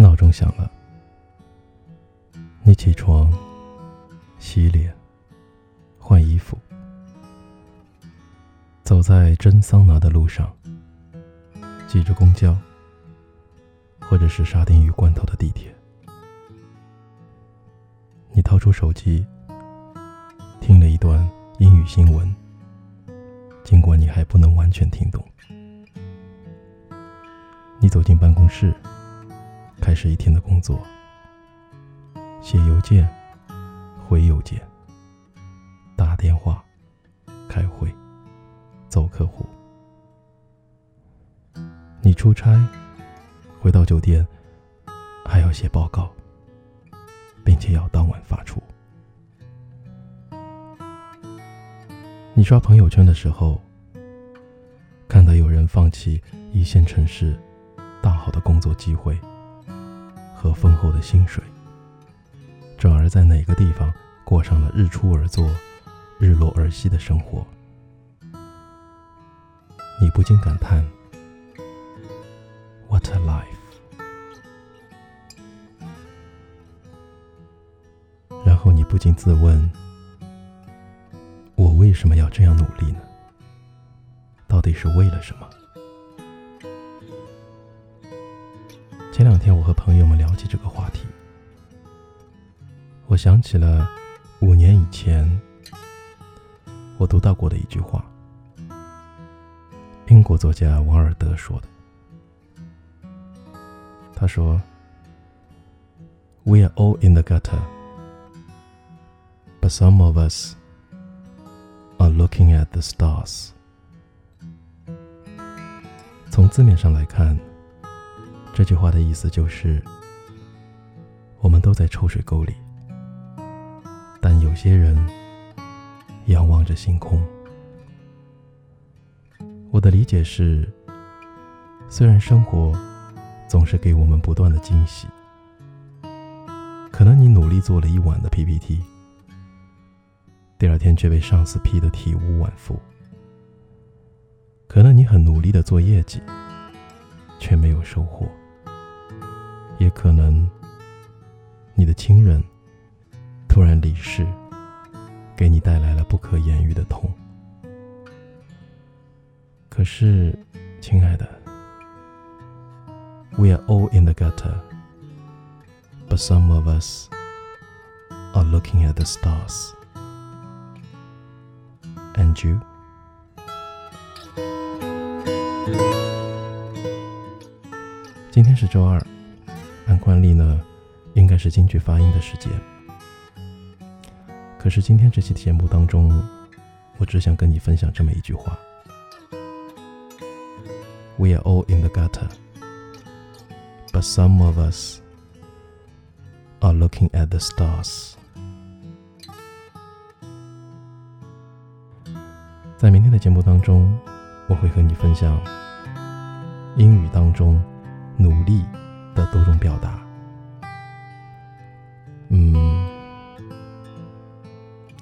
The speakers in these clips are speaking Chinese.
闹钟响了，你起床、洗脸、换衣服，走在蒸桑拿的路上，挤着公交，或者是沙丁鱼罐头的地铁，你掏出手机，听了一段英语新闻，尽管你还不能完全听懂。你走进办公室。开始一天的工作，写邮件、回邮件、打电话、开会、走客户。你出差，回到酒店，还要写报告，并且要当晚发出。你刷朋友圈的时候，看到有人放弃一线城市大好的工作机会。和丰厚的薪水，转而在哪个地方过上了日出而作、日落而息的生活？你不禁感叹：“What a life！” 然后你不禁自问：“我为什么要这样努力呢？到底是为了什么？”前两天，我和朋友们聊起这个话题，我想起了五年以前我读到过的一句话，英国作家王尔德说的。他说：“We are all in the gutter, but some of us are looking at the stars。”从字面上来看。这句话的意思就是，我们都在臭水沟里，但有些人仰望着星空。我的理解是，虽然生活总是给我们不断的惊喜，可能你努力做了一晚的 PPT，第二天却被上司批得体无完肤；可能你很努力的做业绩，却没有收获。亲人突然离世，给你带来了不可言喻的痛。可是，亲爱的，We are all in the gutter, but some of us are looking at the stars. And you? 今天是周二。按惯例呢，应该是京剧发音的时间。可是今天这期节目当中，我只想跟你分享这么一句话：We are all in the gutter, but some of us are looking at the stars。在明天的节目当中，我会和你分享英语当中努力。的多种表达，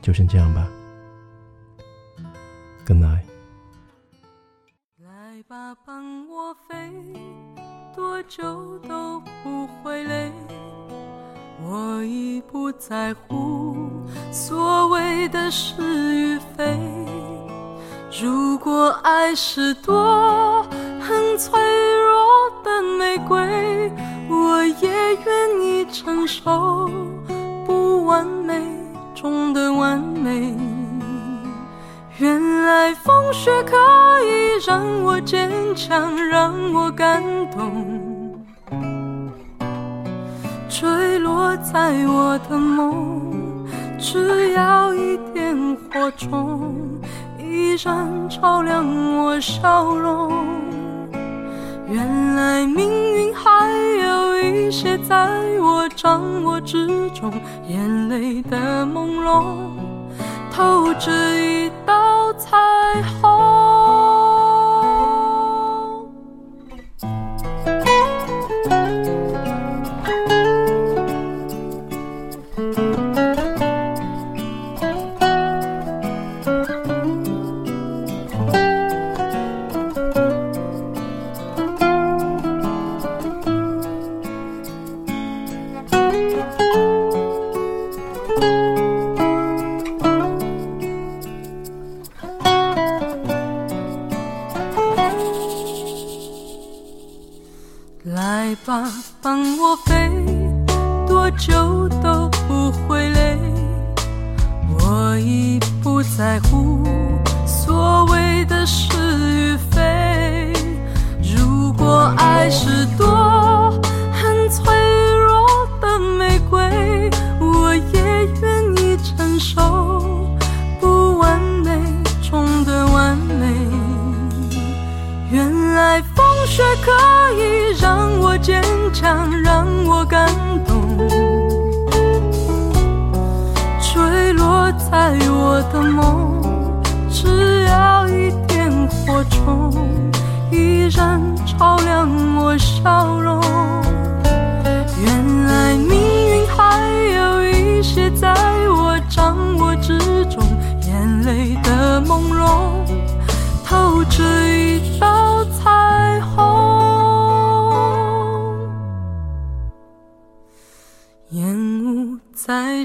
就先这样吧。Good night。来吧，伴我飞，多久都不会累。我已不在乎所谓的是与非。如果爱是朵很脆弱的玫瑰。我也愿意承受风雪可以让我坚强，让我感动。坠落在我的梦，只要一点火种，依然照亮我笑容。原来命运还有一些在我掌握之中，眼泪的朦胧透着我飞，多久都不会累。我已不在乎所谓的是与非。如果爱是多原来风雪可以让我坚强，让我感动。坠落在我的梦，只要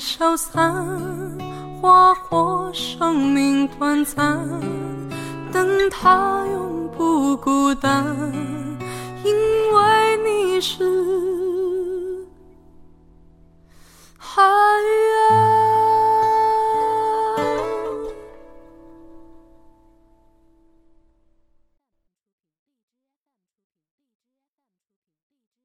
消散，花火生命短暂，灯塔永不孤单，因为你是。